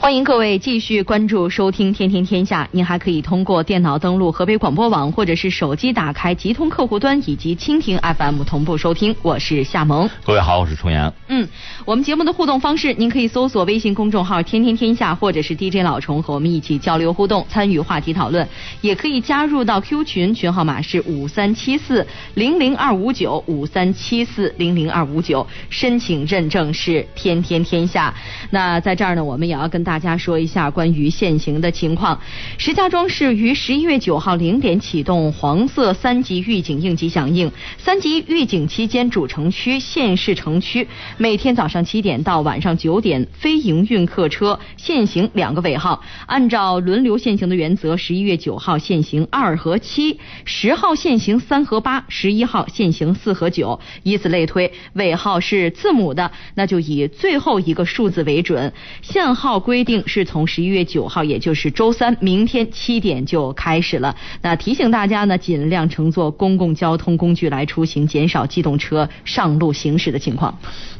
欢迎各位继续关注收听《天天天下》，您还可以通过电脑登录河北广播网，或者是手机打开极通客户端以及蜻蜓 FM 同步收听。我是夏萌，各位好，我是重阳。嗯，我们节目的互动方式，您可以搜索微信公众号“天天天下”或者是 DJ 老虫，和我们一起交流互动，参与话题讨论。也可以加入到 Q 群，群号码是五三七四零零二五九五三七四零零二五九，申请认证是“天天天下”。那在这儿呢，我们也要跟大大家说一下关于限行的情况。石家庄市于十一月九号零点启动黄色三级预警应急响应。三级预警期间，主城区、县市城区每天早上七点到晚上九点，非营运客车限行两个尾号。按照轮流限行的原则，十一月九号限行二和七，十号限行三和八，十一号限行四和九，以此类推。尾号是字母的，那就以最后一个数字为准。限号规规定是从十一月九号，也就是周三，明天七点就开始了。那提醒大家呢，尽量乘坐公共交通工具来出行，减少机动车上路行驶的情况。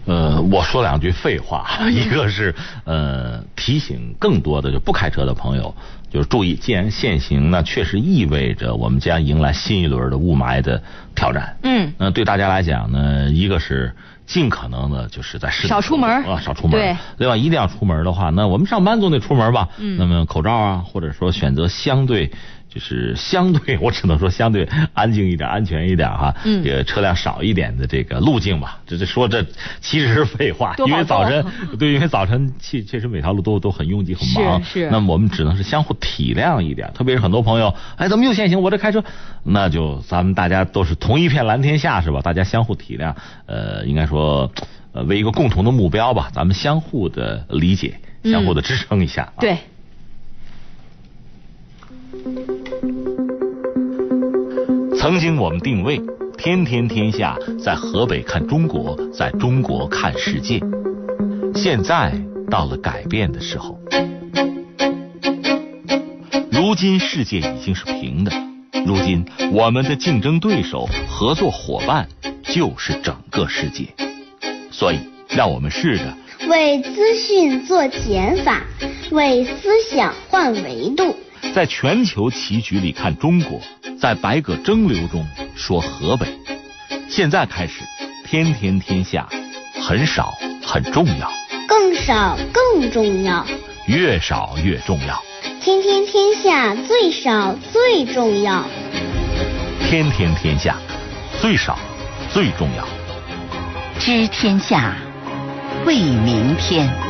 呃，我说两句废话，一个是呃提醒更多的就不开车的朋友，就是注意，既然限行，那确实意味着我们将迎来新一轮的雾霾的挑战。嗯，那对大家来讲呢，一个是尽可能的就是在室内少出门啊，少出门。对，另外一定要出门的话，那我们上班总得出门吧。嗯那么口罩啊，或者说选择相对。就是相对，我只能说相对安静一点、安全一点哈，嗯也车辆少一点的这个路径吧。这这说这其实是废话，因为早晨对，因为早晨确确实每条路都都很拥挤、很忙。是是那么我们只能是相互体谅一点，特别是很多朋友，哎，怎么又限行？我这开车，那就咱们大家都是同一片蓝天下是吧？大家相互体谅，呃，应该说，呃，为一个共同的目标吧，咱们相互的理解，嗯相互的支撑一下。啊。对。曾经我们定位天天天下，在河北看中国，在中国看世界。现在到了改变的时候。如今世界已经是平的，如今我们的竞争对手、合作伙伴就是整个世界。所以，让我们试着为资讯做减法，为思想换维度。在全球棋局里看中国，在百舸争流中说河北。现在开始，天天天下，很少很重要，更少更重要，越少越重要。天天天下最少最重要。天天天下，最少最重要。知天下，为明天。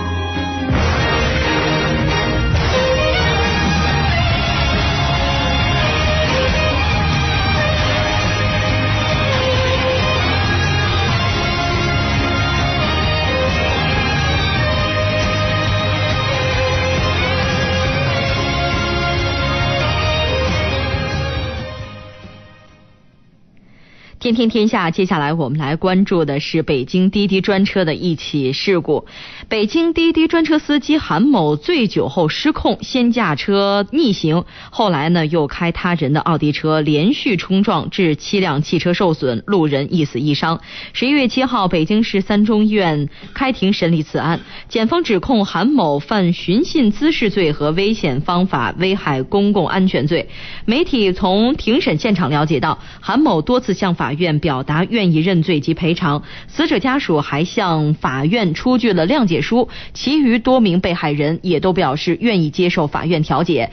天天天下，接下来我们来关注的是北京滴滴专车的一起事故。北京滴滴专车司机韩某醉酒后失控，先驾车逆行，后来呢又开他人的奥迪车连续冲撞，致七辆汽车受损，路人一死一伤。十一月七号，北京市三中医院开庭审理此案，检方指控韩某犯寻衅滋事罪和危险方法危害公共安全罪。媒体从庭审现场了解到，韩某多次向法法院表达愿意认罪及赔偿，死者家属还向法院出具了谅解书，其余多名被害人也都表示愿意接受法院调解。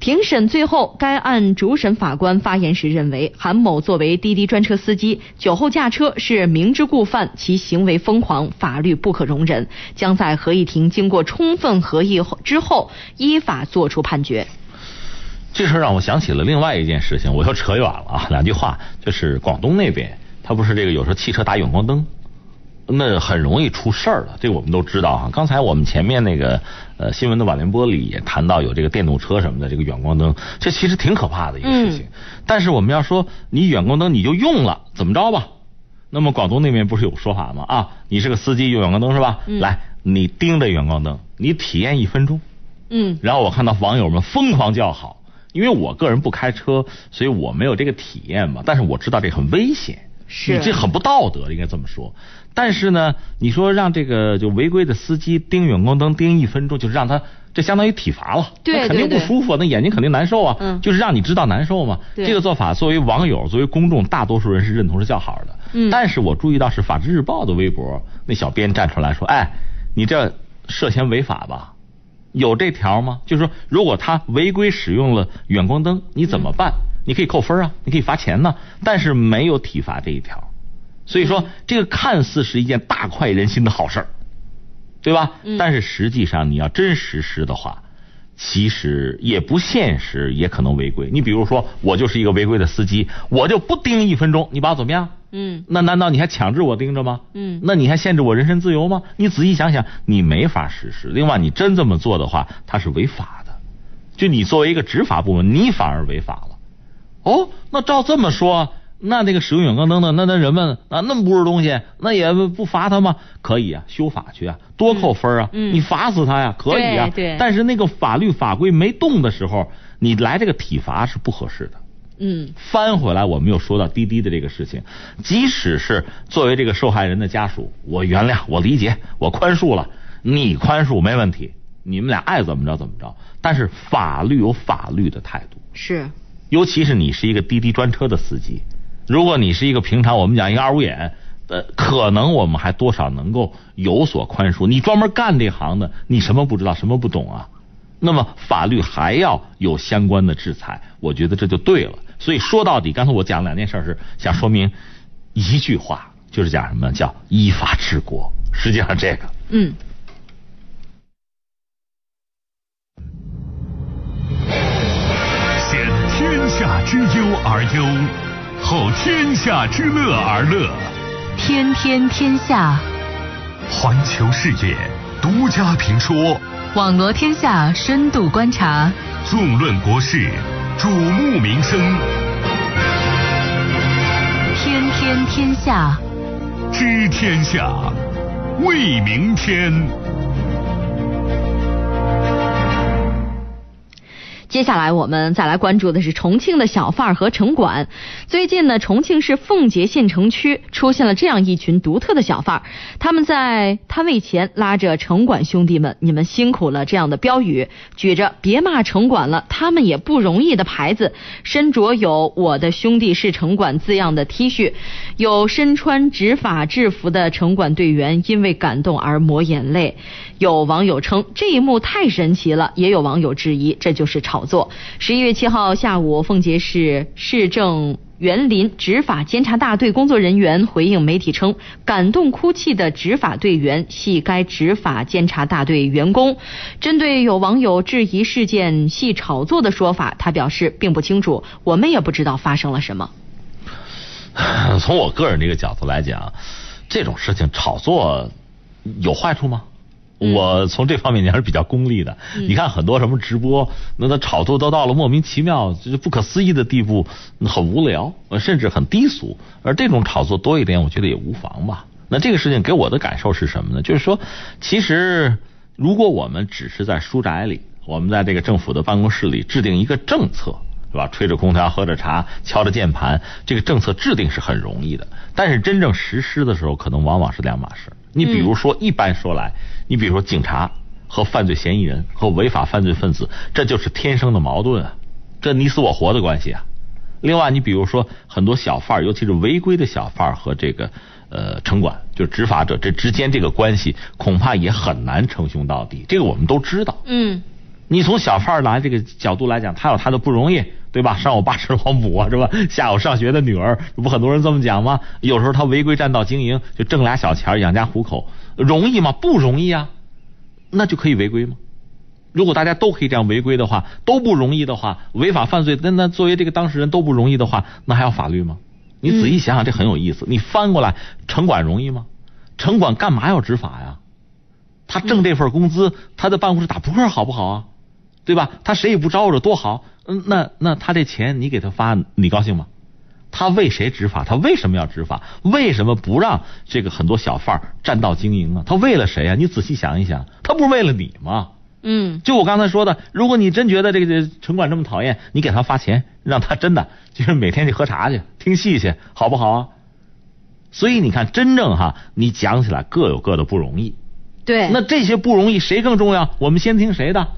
庭审最后，该案主审法官发言时认为，韩某作为滴滴专车司机，酒后驾车是明知故犯，其行为疯狂，法律不可容忍，将在合议庭经过充分合议之后，依法作出判决。这事儿让我想起了另外一件事情，我又扯远了啊。两句话，就是广东那边，他不是这个有时候汽车打远光灯，那很容易出事儿了，这个我们都知道哈。刚才我们前面那个呃新闻的晚联播里也谈到有这个电动车什么的，这个远光灯，这其实挺可怕的一个事情。但是我们要说你远光灯你就用了，怎么着吧？那么广东那边不是有说法吗？啊，你是个司机用远光灯是吧？嗯来，你盯着远光灯，你体验一分钟。嗯然后我看到网友们疯狂叫好，因为我个人不开车，所以我没有这个体验嘛。但是我知道这很危险。是你这很不道德，应该这么说。但是呢，你说让这个就违规的司机盯远光灯盯一分钟，就是让他这相当于体罚了，对那肯定不舒服，那眼睛肯定难受啊。嗯就是让你知道难受嘛。对这个做法作为网友，作为公众，大多数人是认同是较好的。嗯但是我注意到是《法制日报》的微博那小编站出来说：“哎，你这涉嫌违法吧？有这条吗？就是说，如果他违规使用了远光灯，你怎么办？你可以扣分啊，你可以罚钱呢、但是没有体罚这一条。所以说，这个看似是一件大快人心的好事儿，对吧？嗯但是实际上你要真实施的话，其实也不现实，也可能违规。你比如说，我就是一个违规的司机，我就不盯一分钟，你把我怎么样？嗯那难道你还强制我盯着吗？嗯那你还限制我人身自由吗？你仔细想想，你没法实施。另外，你真这么做的话，它是违法的。就你作为一个执法部门，你反而违法了。哦，那照这么说，那那个使用远光灯的，那那人们啊，那么不是东西，那也不罚他吗？可以啊，修法去啊，多扣分啊，你罚死他呀，可以啊。对对但是那个法律法规没动的时候，你来这个体罚是不合适的。嗯翻回来，我们又说到滴滴的这个事情，即使是作为这个受害人的家属，我原谅，我理解，我宽恕了，你宽恕没问题，你们俩爱怎么着怎么着。但是法律有法律的态度，是尤其是你是一个滴滴专车的司机，如果你是一个平常我们讲一个二五眼，呃，可能我们还多少能够有所宽恕。你专门干这行的，你什么不知道，什么不懂啊？那么法律还要有相关的制裁，我觉得这就对了。所以说到底，刚才我讲两件事是想说明一句话，就是讲什么叫依法治国。实际上这个。嗯先天下之忧而忧，后天下之乐而乐。天天天下，环球视野独家评说，网罗天下深度观察，纵论国事，瞩目民生，天天天下。知天下，为明天。接下来我们再来关注的是重庆的小贩儿和城管。最近呢，重庆市奉节县城区出现了这样一群独特的小贩儿，他们在摊位前拉着“城管兄弟们，你们辛苦了”这样的标语，举着“别骂城管了，他们也不容易”的牌子，身着有“我的兄弟是城管”字样的 T 恤，有身穿执法制服的城管队员因为感动而抹眼泪。有网友称这一幕太神奇了，也有网友质疑这就是炒作。十一月七号下午，奉节市市政园林执法监察大队工作人员回应媒体称，感动哭泣的执法队员系该执法监察大队员工。针对有网友质疑事件系炒作的说法，他表示并不清楚，我们也不知道发生了什么。从我个人这个角度来讲，这种事情炒作有坏处吗？嗯我从这方面你还是比较功利的。嗯你看很多什么直播，那他炒作都到了莫名其妙、就是不可思议的地步，很无聊，呃甚至很低俗。而这种炒作多一点，我觉得也无妨吧。那这个事情给我的感受是什么呢？就是说，其实如果我们只是在书宅里，我们在这个政府的办公室里制定一个政策，是吧？吹着空调，喝着茶，敲着键盘，这个政策制定是很容易的，但是真正实施的时候，可能往往是两码事。你比如说，一般说来，你比如说警察和犯罪嫌疑人和违法犯罪分子，这就是天生的矛盾啊，这你死我活的关系啊。另外，你比如说很多小贩儿，尤其是违规的小贩儿和这个呃城管，就是执法者这之间这个关系，恐怕也很难称兄道弟。这个我们都知道。嗯你从小贩儿来这个角度来讲，他有他的不容易，对吧？上有爸吃老母啊，是吧？下有上学的女儿，不很多人这么讲吗？有时候他违规占道经营，就挣俩小钱养家糊口，容易吗？不容易啊，那就可以违规吗？如果大家都可以这样违规的话，都不容易的话，违法犯罪，那那作为这个当事人都不容易的话，那还要法律吗？你仔细想想，这很有意思。你翻过来，城管容易吗？城管干嘛要执法呀？他挣这份工资，他在办公室打扑克好不好啊？对吧？他谁也不招惹，多好。嗯，那那他这钱你给他发，你高兴吗？他为谁执法？他为什么要执法？为什么不让这个很多小贩占道经营啊？他为了谁啊？你仔细想一想，他不是为了你吗？嗯就我刚才说的，如果你真觉得这个城管这么讨厌，你给他发钱，让他真的就是每天去喝茶去、听戏去，好不好啊？所以你看，真正哈，你讲起来各有各的不容易。对，那这些不容易，谁更重要？我们先听谁的？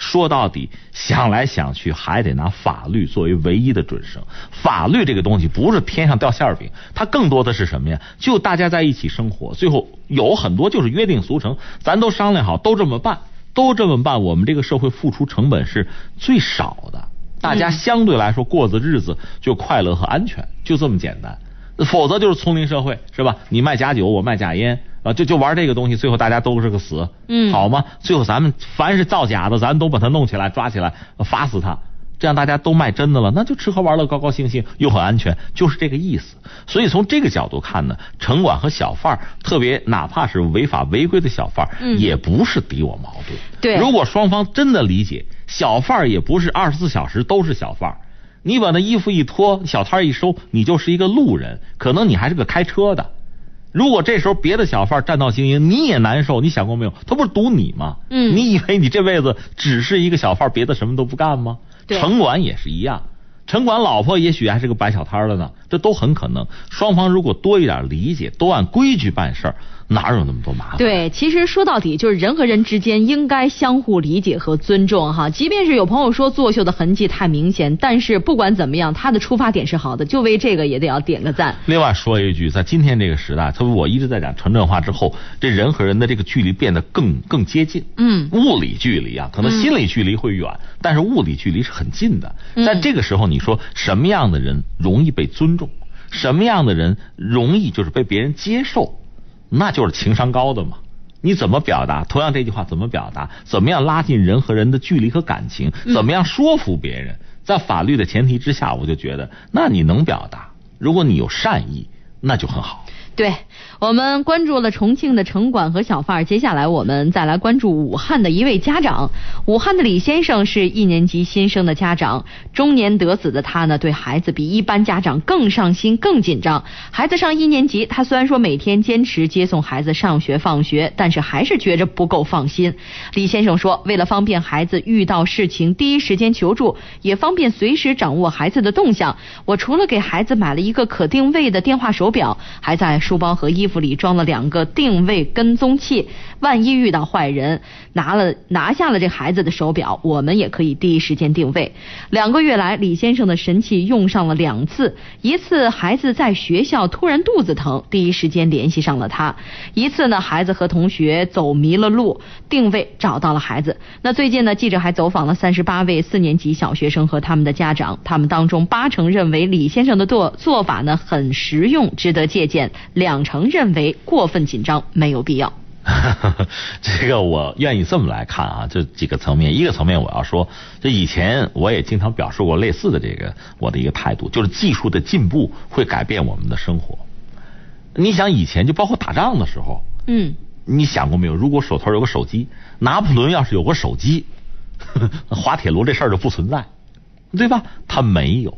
说到底，想来想去，还得拿法律作为唯一的准绳。法律这个东西不是天上掉馅饼，它更多的是什么呀？就大家在一起生活，最后有很多就是约定俗成，咱都商量好，都这么办，都这么办，我们这个社会付出成本是最少的，大家相对来说过的日子就快乐和安全，就这么简单。否则就是丛林社会，是吧？你卖假酒，我卖假烟。啊，就就玩这个东西，最后大家都是个死，嗯，好吗？最后咱们凡是造假的，咱都把它弄起来，抓起来，罚死他，这样大家都卖真的了，那就吃喝玩乐，高高兴兴，又很安全，就是这个意思。所以从这个角度看呢，城管和小贩特别哪怕是违法违规的小贩嗯，也不是敌我矛盾。对如果双方真的理解，小贩也不是二十四小时都是小贩。你把那衣服一脱，小摊一收，你就是一个路人，可能你还是个开车的。如果这时候别的小贩占道经营，你也难受。你想过没有？他不是堵你吗？嗯你以为你这辈子只是一个小贩，别的什么都不干吗？城管也是一样，城管老婆也许还是个摆小摊的呢，这都很可能。双方如果多一点理解，都按规矩办事儿，哪有那么多麻烦？对，其实说到底就是人和人之间应该相互理解和尊重哈。即便是有朋友说作秀的痕迹太明显，但是不管怎么样，他的出发点是好的，就为这个也得要点个赞。另外说一句，在今天这个时代，特别我一直在讲城镇化之后，这人和人的这个距离变得更更接近。嗯物理距离啊，可能心理距离会远，但是物理距离是很近的。嗯在这个时候，你说什么样的人容易被尊重，什么样的人容易就是被别人接受，那就是情商高的嘛。你怎么表达？同样这句话怎么表达？怎么样拉近人和人的距离和感情？嗯怎么样说服别人？在法律的前提之下，我就觉得，那你能表达，如果你有善意，那就很好。对我们关注了重庆的城管和小贩，接下来我们再来关注武汉的一位家长。武汉的李先生是一年级新生的家长，中年得子的他呢，对孩子比一般家长更上心、更紧张。孩子上一年级，他虽然说每天坚持接送孩子上学放学，但是还是觉着不够放心。李先生说，为了方便孩子遇到事情第一时间求助，也方便随时掌握孩子的动向，我除了给孩子买了一个可定位的电话手表，还在书包和衣服里装了两个定位跟踪器，万一遇到坏人拿了拿下了这孩子的手表，我们也可以第一时间定位。两个月来，李先生的神器用上了两次，一次孩子在学校突然肚子疼，第一时间联系上了他；一次呢，孩子和同学走迷了路，定位找到了孩子。那最近呢，记者还走访了三十八位四年级小学生和他们的家长，他们当中八成认为李先生的做做法呢很实用，值得借鉴；两成认为过分紧张，没有必要。这个我愿意这么来看啊，这几个层面。一个层面我要说，这以前我也经常表述过类似的这个我的一个态度，就是技术的进步会改变我们的生活。你想以前就包括打仗的时候，嗯，你想过没有？如果手头有个手机，拿破仑要是有个手机，滑铁卢这事儿就不存在，对吧？他没有。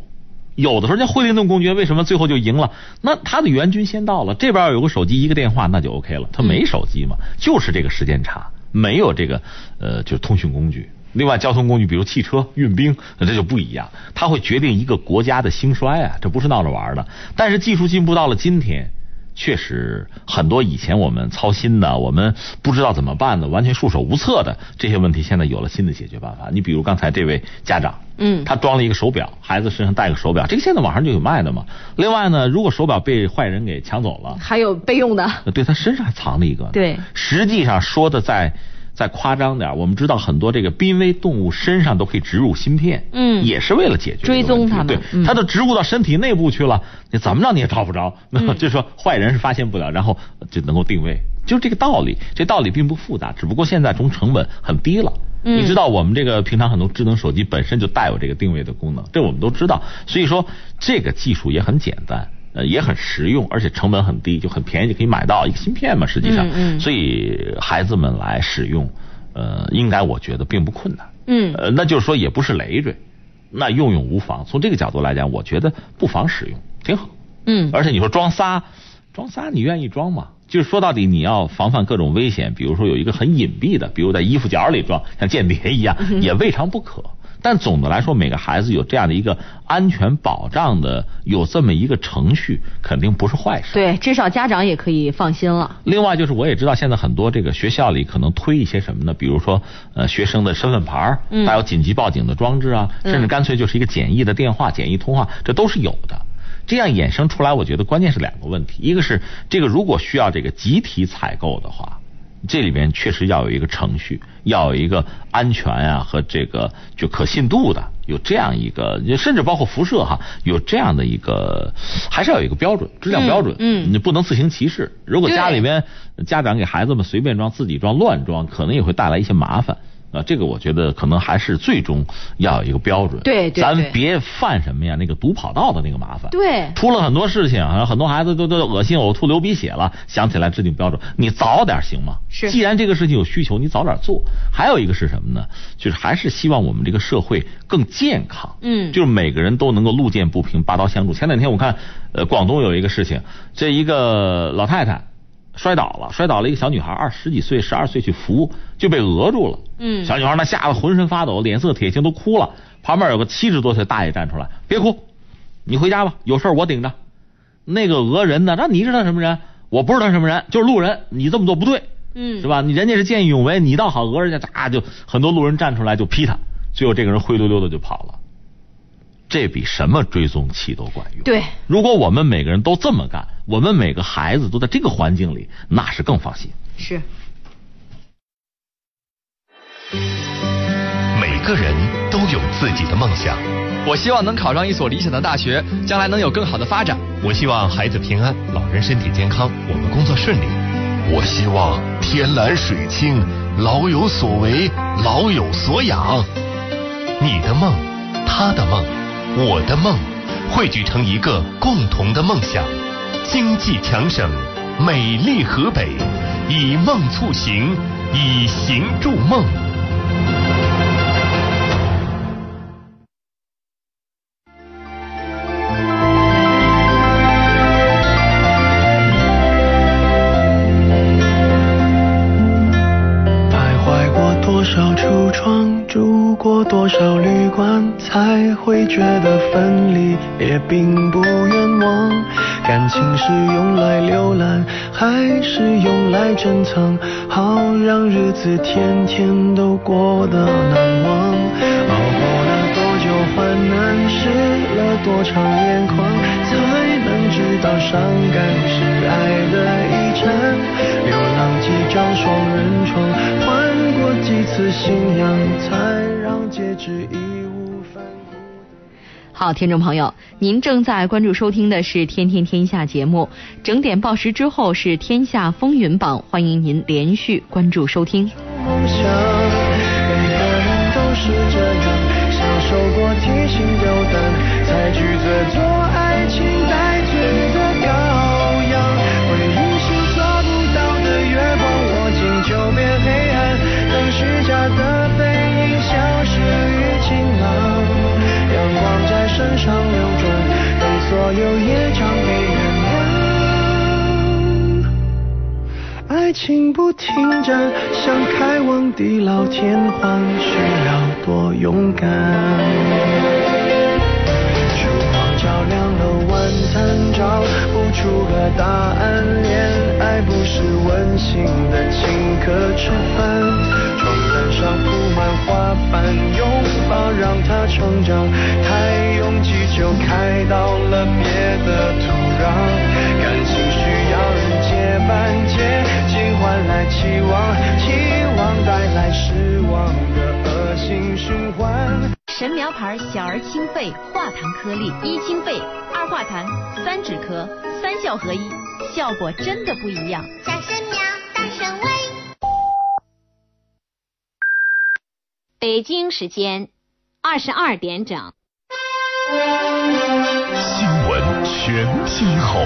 有的时候，那惠灵顿公爵为什么最后就赢了？那他的援军先到了，这边有个手机，一个电话，那就 OK 了。他没手机嘛，就是这个时间差，没有这个呃，就是通讯工具。另外，交通工具比如汽车、运兵，那这就不一样，它会决定一个国家的兴衰啊，这不是闹着玩的。但是技术进步到了今天。确实，很多以前我们操心的，我们不知道怎么办的，完全束手无策的这些问题，现在有了新的解决办法。你比如刚才这位家长，嗯他装了一个手表，孩子身上戴个手表，这个现在网上就有卖的嘛。另外呢，如果手表被坏人给抢走了，还有备用的，对他身上还藏了一个。对实际上说的再再夸张点，我们知道很多这个濒危动物身上都可以植入芯片，嗯。也是为了解决追踪它对，它都植入到身体内部去了，你怎么着你也找不着，那就说坏人是发现不了，然后就能够定位，就这个道理。这道理并不复杂，只不过现在从成本很低了。嗯。你知道我们这个平常很多智能手机本身就带有这个定位的功能，这我们都知道。所以说这个技术也很简单，呃，也很实用，而且成本很低，就很便宜就可以买到一个芯片嘛。实际上，嗯嗯所以孩子们来使用，呃，应该我觉得并不困难。嗯呃，那就是说也不是累赘，那用用无妨。从这个角度来讲，我觉得不妨使用，挺好。嗯，而且你说装仨，装仨你愿意装吗？就是说到底，你要防范各种危险，比如说有一个很隐蔽的，比如在衣服角里装，像间谍一样，也未尝不可。但总的来说，每个孩子有这样的一个安全保障的，有这么一个程序，肯定不是坏事。对，至少家长也可以放心了。另外就是，我也知道现在很多这个学校里可能推一些什么呢？比如说，呃，学生的身份牌儿，嗯还有紧急报警的装置啊，嗯甚至干脆就是一个简易的电话、简易通话，这都是有的。这样衍生出来，我觉得关键是两个问题，一个是这个如果需要这个集体采购的话，这里边确实要有一个程序，要有一个安全啊和这个就可信度的，有这样一个，甚至包括辐射哈，有这样的一个，还是要有一个标准，质量标准，嗯嗯你不能自行其事。如果家里边家长给孩子们随便装、自己装、乱装，可能也会带来一些麻烦。啊，这个我觉得可能还是最终要有一个标准。对对对咱别犯什么呀，那个堵跑道的那个麻烦。对出了很多事情，啊，很多孩子都都恶心、呕吐、流鼻血了，想起来制定标准，你早点行吗？是既然这个事情有需求，你早点做。还有一个是什么呢？就是还是希望我们这个社会更健康。嗯就是每个人都能够路见不平，拔刀相助。前两天我看，呃，广东有一个事情，这一个老太太摔倒了，摔倒了一个小女孩，二十几岁、十二岁去扶，就被讹住了。嗯小女孩呢吓得浑身发抖，脸色铁青，都哭了。旁边有个七十多岁大爷站出来，别哭，你回家吧，有事儿我顶着。那个讹人的，那你是他什么人？我不是他什么人，就是路人。你这么做不对，嗯，是？吧？你人家是见义勇为，你倒好讹人家，啊，就很多路人站出来就劈他，最后这个人灰溜溜的就跑了。这比什么追踪器都管用。对，如果我们每个人都这么干，我们每个孩子都在这个环境里，那是更放心。是。每个人都有自己的梦想。我希望能考上一所理想的大学，将来能有更好的发展。我希望孩子平安，老人身体健康，我们工作顺利。我希望天蓝水清，老有所为，老有所养。你的梦，他的梦，我的梦，汇聚成一个共同的梦想。经济强省，美丽河北，以梦促行，以行筑梦。会觉得分离也并不冤枉。感情是用来浏览，还是用来珍藏？好让日子天天都过得难忘。熬过了多久患难，湿了多长眼眶，才能知道伤感是爱的遗产。流浪几张双人床，换过几次信仰，才让戒指一。好，听众朋友，您正在关注收听的是《天天天下》节目，整点报时之后是《天下风云榜》，欢迎您连续关注收听。梦想，每个人都是这样，享受过提不停站，想开往地老天荒，需要多勇敢。烛光照亮了晚餐，找不出个答案。恋爱不是温馨的请客吃饭，床单上铺满花瓣，拥抱让它成长。太拥挤就开到了别的土壤，感情需要人接班，接换来期望，期望带来失望的恶性循环。神苗牌小儿清肺化痰颗粒，一清肺，二化痰，三止咳，三效合一，效果真的不一样。小神苗，大神威。北京时间二十二点整。新闻全天候，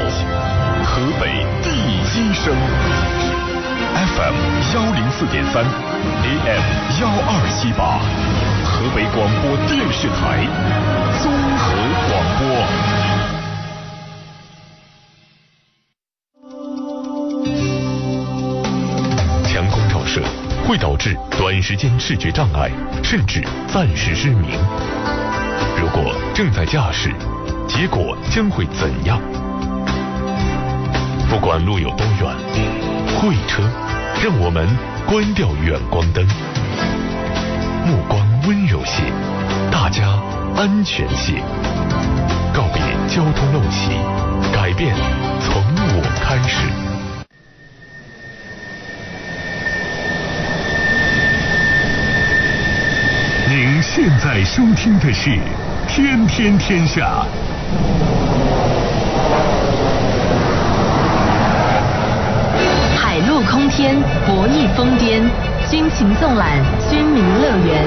河北第一声，FM 幺零四点三，AM 幺二七八，河北广播电视台综合广播。强光照射，会导致短时间视觉障碍，甚至暂时失明。如果正在驾驶，结果将会怎样？不管路有多远，会车让我们关掉远光灯，目光温柔些，大家安全些，告别交通陋习，改变从我开始。您现在收听的是《天天天下》。天，博弈疯癫，军情纵览，军民乐园。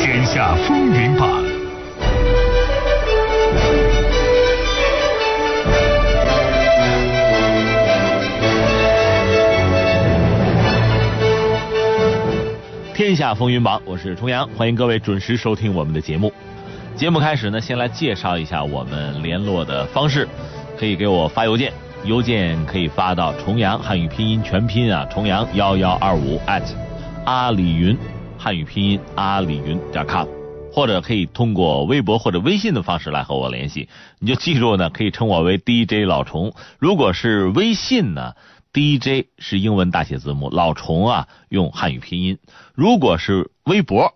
天下风云榜。天下风云榜，我是重阳，欢迎各位准时收听我们的节目。节目开始呢，先来介绍一下我们联络的方式，可以给我发邮件，邮件可以发到重阳汉语拼音全拼啊，重阳幺幺二五 at 阿里云汉语拼音阿里云点 com，或者可以通过微博或者微信的方式来和我联系。你就记住呢，可以称我为 DJ 老虫。如果是微信呢？DJ 是英文大写字母，老虫啊用汉语拼音。如果是微博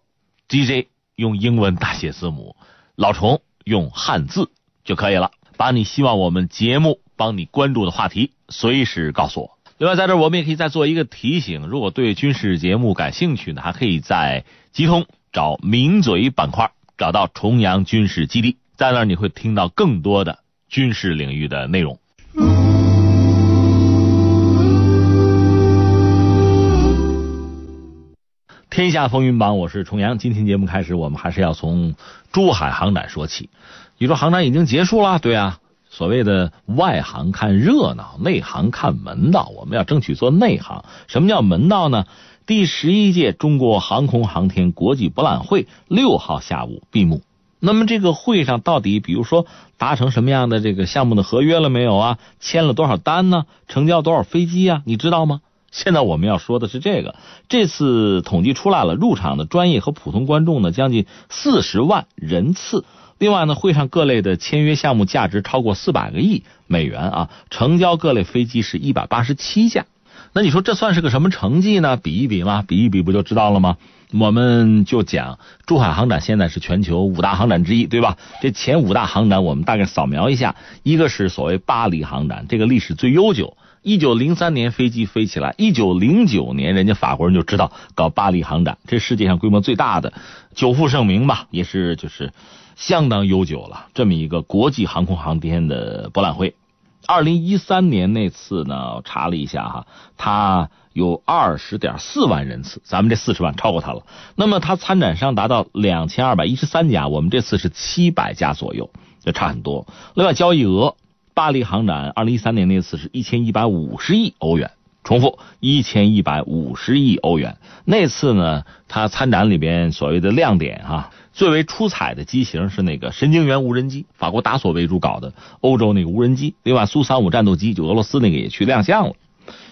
，DJ 用英文大写字母，老虫用汉字就可以了。把你希望我们节目帮你关注的话题随时告诉我。另外，在这儿我们也可以再做一个提醒：如果对军事节目感兴趣呢，还可以在集通找名嘴板块，找到重阳军事基地，在那儿你会听到更多的军事领域的内容。天下风云榜，我是重阳。今天节目开始，我们还是要从珠海航展说起。你说航展已经结束了，对啊。所谓的外行看热闹，内行看门道。我们要争取做内行。什么叫门道呢？第十一届中国航空航天国际博览会六号下午闭幕。那么这个会上到底，比如说达成什么样的这个项目的合约了没有啊？签了多少单呢？成交多少飞机啊？你知道吗？现在我们要说的是这个，这次统计出来了，入场的专业和普通观众呢，将近四十万人次。另外呢，会上各类的签约项目价值超过四百个亿美元啊，成交各类飞机是一百八十七架。那你说这算是个什么成绩呢？比一比嘛，比一比不就知道了吗？我们就讲珠海航展现在是全球五大航展之一，对吧？这前五大航展我们大概扫描一下，一个是所谓巴黎航展，这个历史最悠久。一九零三年飞机飞起来，一九零九年人家法国人就知道搞巴黎航展，这世界上规模最大的，久负盛名吧，也是就是相当悠久了。这么一个国际航空航天的博览会，二零一三年那次呢，我查了一下哈，它有二十点四万人次，咱们这四十万超过它了。那么它参展商达到两千二百一十三家，我们这次是七百家左右，就差很多。另外交易额。巴黎航展二零一三年那次是一千一百五十亿欧元，重复一千一百五十亿欧元。那次呢，它参展里边所谓的亮点哈，最为出彩的机型是那个神经元无人机，法国达索为主搞的欧洲那个无人机。另外，苏三五战斗机就俄罗斯那个也去亮相了。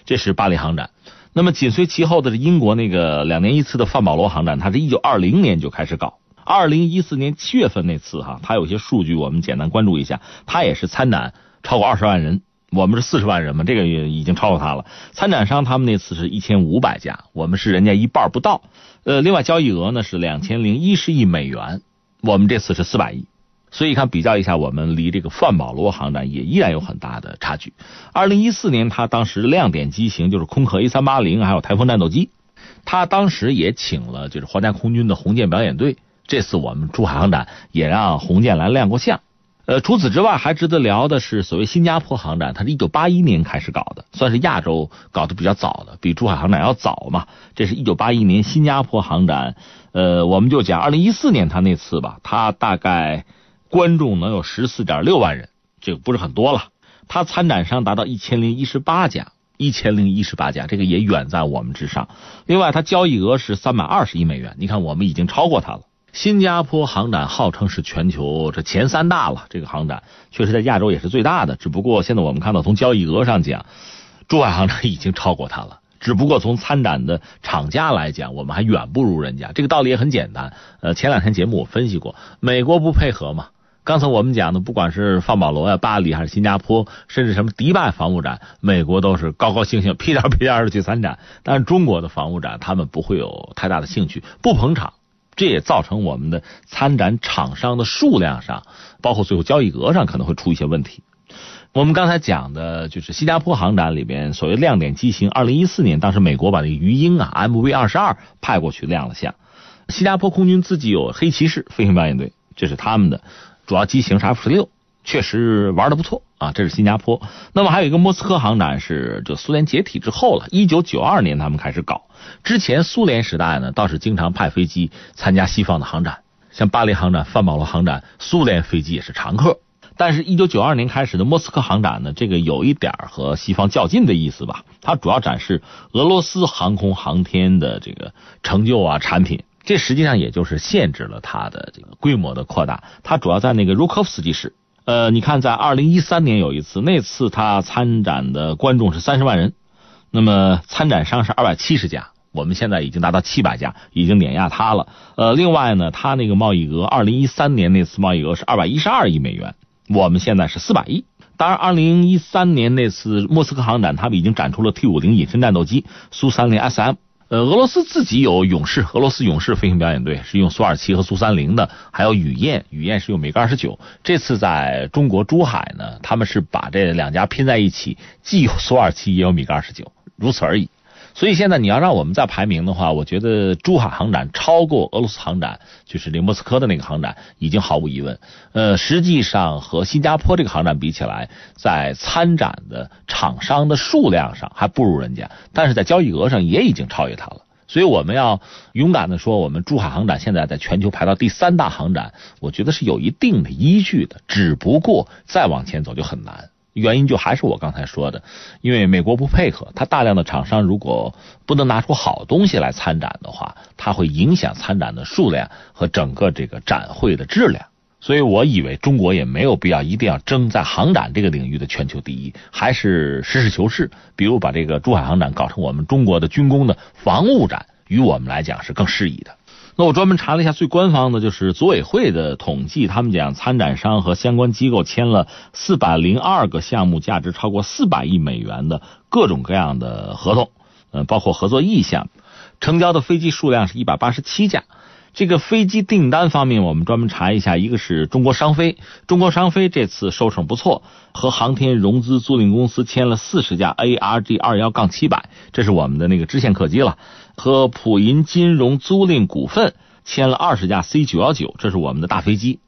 这是巴黎航展。那么紧随其后的是英国那个两年一次的范保罗航展，它是一九二零年就开始搞。二零一四年七月份那次哈，它有些数据我们简单关注一下，它也是参展。超过二十万人，我们是四十万人嘛，这个也已经超过他了。参展商他们那次是一千五百家，我们是人家一半不到。呃，另外交易额呢是两千零一十亿美元，我们这次是四百亿。所以看比较一下，我们离这个范保罗航展也依然有很大的差距。二零一四年他当时亮点机型就是空客 A 三八零，还有台风战斗机，他当时也请了就是皇家空军的红箭表演队。这次我们珠海航展也让红箭来亮过相。呃，除此之外，还值得聊的是所谓新加坡航展，它是一九八一年开始搞的，算是亚洲搞得比较早的，比珠海航展要早嘛。这是一九八一年新加坡航展，呃，我们就讲二零一四年他那次吧，他大概观众能有十四点六万人，这个不是很多了。他参展商达到一千零一十八家，一千零一十八家，这个也远在我们之上。另外，它交易额是三百二十亿美元，你看我们已经超过它了。新加坡航展号称是全球这前三大了，这个航展确实在亚洲也是最大的。只不过现在我们看到，从交易额上讲，珠海航展已经超过它了。只不过从参展的厂家来讲，我们还远不如人家。这个道理也很简单。呃，前两天节目我分析过，美国不配合嘛。刚才我们讲的，不管是范保罗呀、巴黎还是新加坡，甚至什么迪拜防务展，美国都是高高兴兴屁颠屁颠的去参展。但是中国的防务展，他们不会有太大的兴趣，不捧场。这也造成我们的参展厂商的数量上，包括最后交易额上可能会出一些问题。我们刚才讲的就是新加坡航展里边所谓亮点机型，二零一四年当时美国把那个鱼鹰啊 MV 二十二派过去亮了相。新加坡空军自己有黑骑士飞行表演队，这是他们的主要机型是 F 十六，确实玩的不错啊。这是新加坡。那么还有一个莫斯科航展是这苏联解体之后了，一九九二年他们开始搞。之前苏联时代呢，倒是经常派飞机参加西方的航展，像巴黎航展、范保罗航展，苏联飞机也是常客。但是，一九九二年开始的莫斯科航展呢，这个有一点和西方较劲的意思吧？它主要展示俄罗斯航空航天的这个成就啊、产品。这实际上也就是限制了它的这个规模的扩大。它主要在那个茹科夫斯基市。呃，你看，在二零一三年有一次，那次他参展的观众是三十万人，那么参展商是二百七十家。我们现在已经达到七百家，已经碾压他了。呃，另外呢，他那个贸易额，二零一三年那次贸易额是二百一十二亿美元。我们现在是四百亿。当然，二零一三年那次莫斯科航展，他们已经展出了 T 五零隐身战斗机、苏三零 SM。呃，俄罗斯自己有勇士，俄罗斯勇士飞行表演队是用苏二七和苏三零的，还有雨燕，雨燕是用米格二十九。这次在中国珠海呢，他们是把这两家拼在一起，既有苏二七也有米格二十九，如此而已。所以现在你要让我们再排名的话，我觉得珠海航展超过俄罗斯航展，就是这莫斯科的那个航展，已经毫无疑问。呃，实际上和新加坡这个航展比起来，在参展的厂商的数量上还不如人家，但是在交易额上也已经超越它了。所以我们要勇敢的说，我们珠海航展现在在全球排到第三大航展，我觉得是有一定的依据的。只不过再往前走就很难。原因就还是我刚才说的，因为美国不配合，它大量的厂商如果不能拿出好东西来参展的话，它会影响参展的数量和整个这个展会的质量。所以我以为中国也没有必要一定要争在航展这个领域的全球第一，还是实事求是，比如把这个珠海航展搞成我们中国的军工的防务展，于我们来讲是更适宜的。那我专门查了一下最官方的，就是组委会的统计，他们讲参展商和相关机构签了四百零二个项目，价值超过四百亿美元的各种各样的合同，嗯，包括合作意向，成交的飞机数量是一百八十七架。这个飞机订单方面，我们专门查一下，一个是中国商飞，中国商飞这次收成不错，和航天融资租赁公司签了四十架 ARG 二幺杠七百，这是我们的那个支线客机了。和普银金融租赁股份签了二十架 C 九幺九，这是我们的大飞机。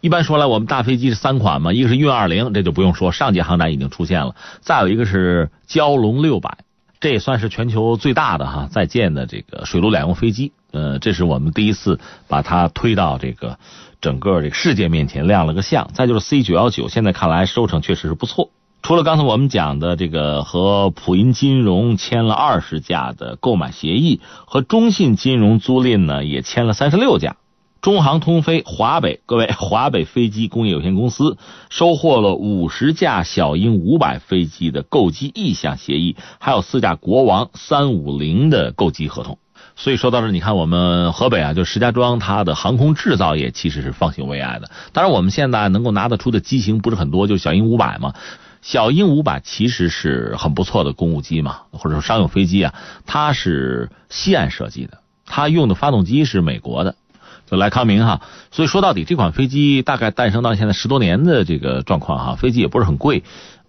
一般说来，我们大飞机是三款嘛，一个是运二零，这就不用说，上届航展已经出现了。再有一个是蛟龙六百，这也算是全球最大的哈在建的这个水陆两用飞机。呃，这是我们第一次把它推到这个整个这个世界面前亮了个相。再就是 C 九幺九，现在看来收成确实是不错。除了刚才我们讲的这个和普银金融签了二十架的购买协议，和中信金融租赁呢也签了三十六架。中航通飞华北，各位 华北飞机工业有限公司收获了五十架小鹰五百飞机的购机意向协议，还有四架国王三五零的购机合同。所以说到这，你看我们河北啊，就石家庄，它的航空制造业其实是方兴未艾的。当然，我们现在能够拿得出的机型不是很多，就小鹰五百嘛。小鹰五百其实是很不错的公务机嘛，或者说商用飞机啊，它是西岸设计的，它用的发动机是美国的，就莱康明哈。所以说到底，这款飞机大概诞生到现在十多年的这个状况哈，飞机也不是很贵，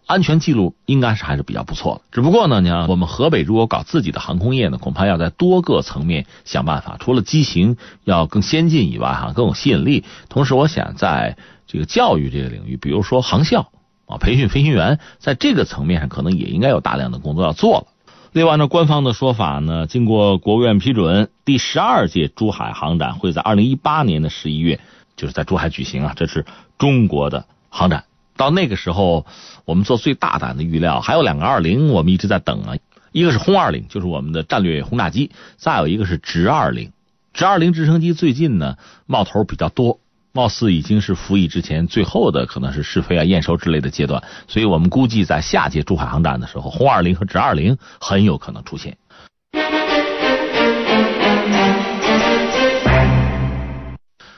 安全记录应该是还是比较不错的。只不过呢，你看我们河北如果搞自己的航空业呢，恐怕要在多个层面想办法，除了机型要更先进以外哈，更有吸引力。同时，我想在这个教育这个领域，比如说航校。啊，培训飞行员在这个层面上可能也应该有大量的工作要做了。另外，按照官方的说法呢，经过国务院批准，第十二届珠海航展会在二零一八年的十一月，就是在珠海举行啊。这是中国的航展，到那个时候，我们做最大胆的预料，还有两个二零，我们一直在等啊。一个是轰二零，就是我们的战略轰炸机；再有一个是直二零，直二零直升机最近呢冒头比较多，貌似已经是服役之前最后的可能是试飞啊、验收之类的阶段，所以我们估计在下届珠海航展的时候，轰二零和直二零很有可能出现。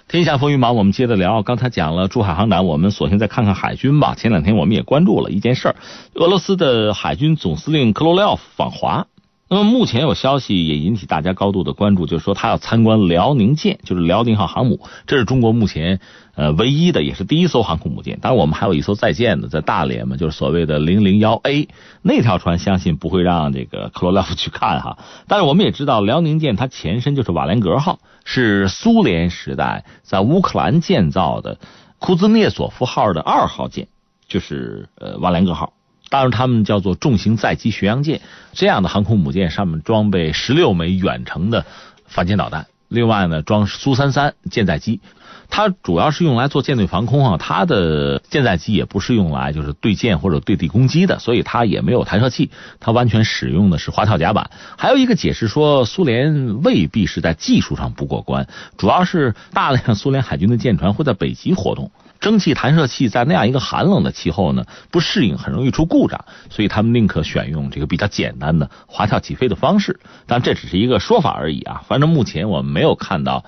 天下风云榜，我们接着聊。刚才讲了珠海航展，我们索性再看看海军吧。前两天我们也关注了一件事儿，俄罗斯的海军总司令克罗廖夫访华。那么目前有消息也引起大家高度的关注，就是说他要参观辽宁舰，就是辽宁号航母，这是中国目前呃唯一的也是第一艘航空母舰。当然我们还有一艘在建的，在大连嘛，就是所谓的零零幺 A 那条船，相信不会让这个克罗廖夫去看哈。但是我们也知道，辽宁舰它前身就是瓦良格号，是苏联时代在乌克兰建造的库兹涅佐夫号的二号舰，就是呃瓦良格号。当然，他们叫做重型载机巡洋舰，这样的航空母舰上面装备十六枚远程的反舰导弹，另外呢装苏三三舰载机。它主要是用来做舰队防空啊，它的舰载机也不是用来就是对舰或者对地攻击的，所以它也没有弹射器，它完全使用的是滑跳甲板。还有一个解释说，苏联未必是在技术上不过关，主要是大量苏联海军的舰船会在北极活动。蒸汽弹射器在那样一个寒冷的气候呢，不适应，很容易出故障，所以他们宁可选用这个比较简单的滑跳起飞的方式。但这只是一个说法而已啊。反正目前我们没有看到，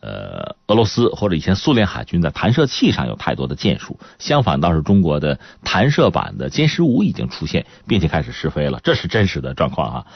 呃，俄罗斯或者以前苏联海军在弹射器上有太多的建树。相反，倒是中国的弹射版的歼十五已经出现，并且开始试飞了，这是真实的状况啊。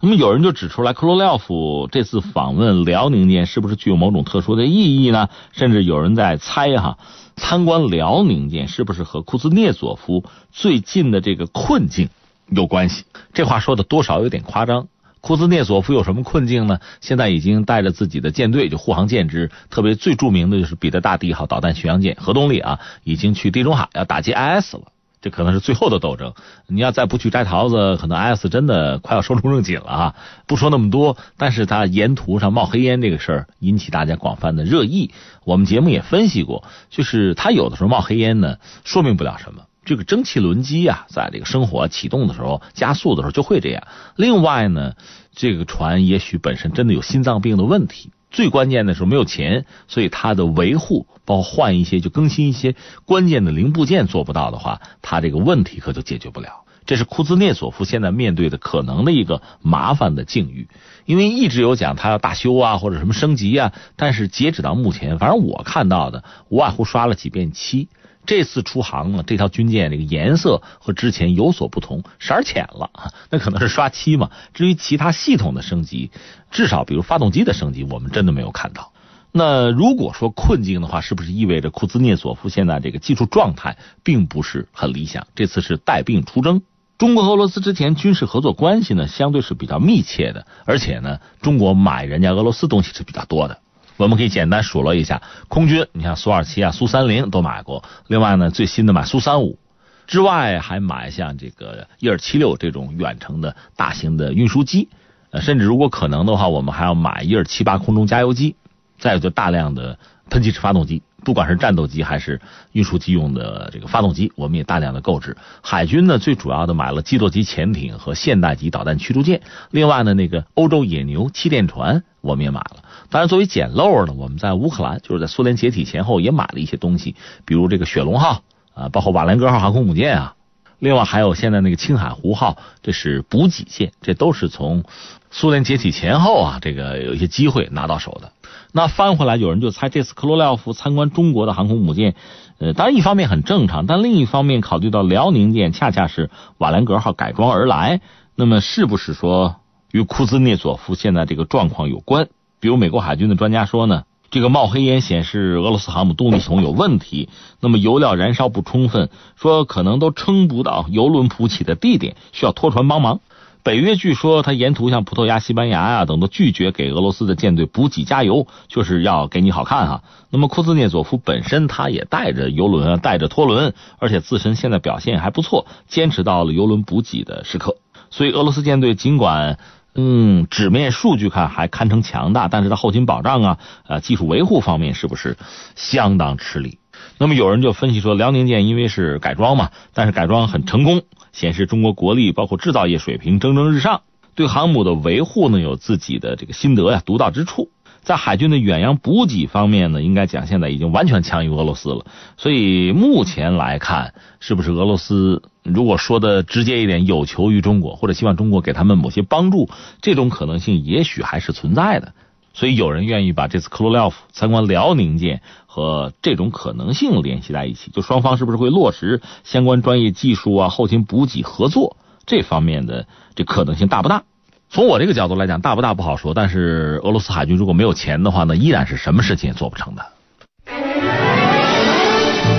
那么有人就指出来，克罗廖夫这次访问辽宁舰是不是具有某种特殊的意义呢？甚至有人在猜哈。参观辽宁舰是不是和库兹涅佐夫最近的这个困境有关系？这话说的多少有点夸张。库兹涅佐夫有什么困境呢？现在已经带着自己的舰队就护航舰只，特别最著名的就是彼得大帝号导弹巡洋舰，核动力啊，已经去地中海要打击 IS 了。这可能是最后的斗争。你要再不去摘桃子，可能 IS 真的快要寿终正寝了啊！不说那么多，但是他沿途上冒黑烟这个事儿引起大家广泛的热议。我们节目也分析过，就是他有的时候冒黑烟呢，说明不了什么。这个蒸汽轮机啊，在这个生火启动的时候、加速的时候就会这样。另外呢，这个船也许本身真的有心脏病的问题。最关键的是没有钱，所以它的维护，包括换一些就更新一些关键的零部件做不到的话，它这个问题可就解决不了。这是库兹涅佐夫现在面对的可能的一个麻烦的境遇，因为一直有讲他要大修啊或者什么升级啊，但是截止到目前，反正我看到的无外乎刷了几遍漆。这次出航呢，这条军舰这个颜色和之前有所不同，色儿浅了啊，那可能是刷漆嘛。至于其他系统的升级，至少比如发动机的升级，我们真的没有看到。那如果说困境的话，是不是意味着库兹涅佐夫现在这个技术状态并不是很理想？这次是带病出征。中国和俄罗斯之前军事合作关系呢，相对是比较密切的，而且呢，中国买人家俄罗斯东西是比较多的。我们可以简单数落一下空军，你像苏二七啊、苏三零都买过。另外呢，最新的买苏三五之外，还买像这个伊尔七六这种远程的大型的运输机。呃，甚至如果可能的话，我们还要买伊尔七八空中加油机。再有就大量的喷气式发动机，不管是战斗机还是运输机用的这个发动机，我们也大量的购置。海军呢，最主要的买了基座级潜艇和现代级导弹驱逐舰。另外呢，那个欧洲野牛气垫船我们也买了。当然，作为捡漏呢，我们在乌克兰，就是在苏联解体前后也买了一些东西，比如这个雪龙号啊，包括瓦良格号航空母舰啊，另外还有现在那个青海湖号，这是补给舰，这都是从苏联解体前后啊，这个有一些机会拿到手的。那翻回来，有人就猜这次克罗廖夫参观中国的航空母舰，呃，当然一方面很正常，但另一方面考虑到辽宁舰恰恰是瓦良格号改装而来，那么是不是说与库兹涅佐夫现在这个状况有关？比如美国海军的专家说呢，这个冒黑烟显示俄罗斯航母动力系统有问题，那么油料燃烧不充分，说可能都撑不到油轮补给的地点，需要拖船帮忙。北约据说他沿途像葡萄牙、西班牙呀等都拒绝给俄罗斯的舰队补给加油，就是要给你好看哈。那么库兹涅佐夫本身他也带着油轮啊，带着拖轮，而且自身现在表现还不错，坚持到了油轮补给的时刻。所以俄罗斯舰队尽管。嗯，纸面数据看还堪称强大，但是它后勤保障啊，呃，技术维护方面是不是相当吃力？那么有人就分析说，辽宁舰因为是改装嘛，但是改装很成功，显示中国国力包括制造业水平蒸蒸日上，对航母的维护呢有自己的这个心得呀，独到之处。在海军的远洋补给方面呢，应该讲现在已经完全强于俄罗斯了。所以目前来看，是不是俄罗斯如果说的直接一点，有求于中国，或者希望中国给他们某些帮助，这种可能性也许还是存在的。所以有人愿意把这次克罗廖夫参观辽宁舰和这种可能性联系在一起，就双方是不是会落实相关专业技术啊、后勤补给合作这方面的这可能性大不大？从我这个角度来讲，大不大不好说。但是俄罗斯海军如果没有钱的话呢，依然是什么事情也做不成的。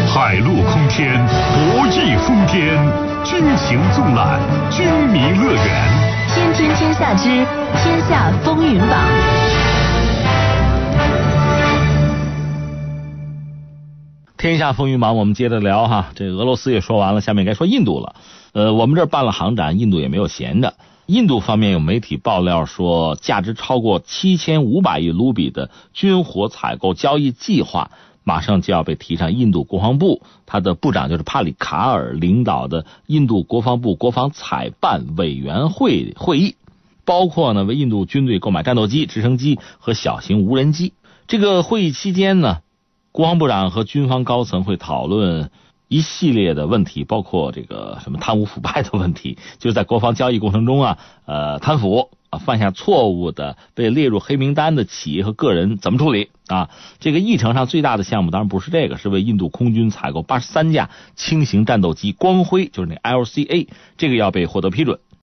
海陆空天，博弈风天，军情纵览，军迷乐园。天天天下之天下风云榜。天下风云榜，我们接着聊哈。这俄罗斯也说完了，下面该说印度了。呃，我们这儿办了航展，印度也没有闲着。印度方面有媒体爆料说，价值超过七千五百亿卢比的军火采购交易计划，马上就要被提上印度国防部，他的部长就是帕里卡尔领导的印度国防部国防采办委员会会议，包括呢为印度军队购买战斗机、直升机和小型无人机。这个会议期间呢。国防部长和军方高层会讨论一系列的问题，包括这个什么贪污腐败的问题，就是在国防交易过程中啊，呃，贪腐啊，犯下错误的被列入黑名单的企业和个人怎么处理啊？这个议程上最大的项目当然不是这个，是为印度空军采购八十三架轻型战斗机“光辉”，就是那 LCA，这个要被获得批准。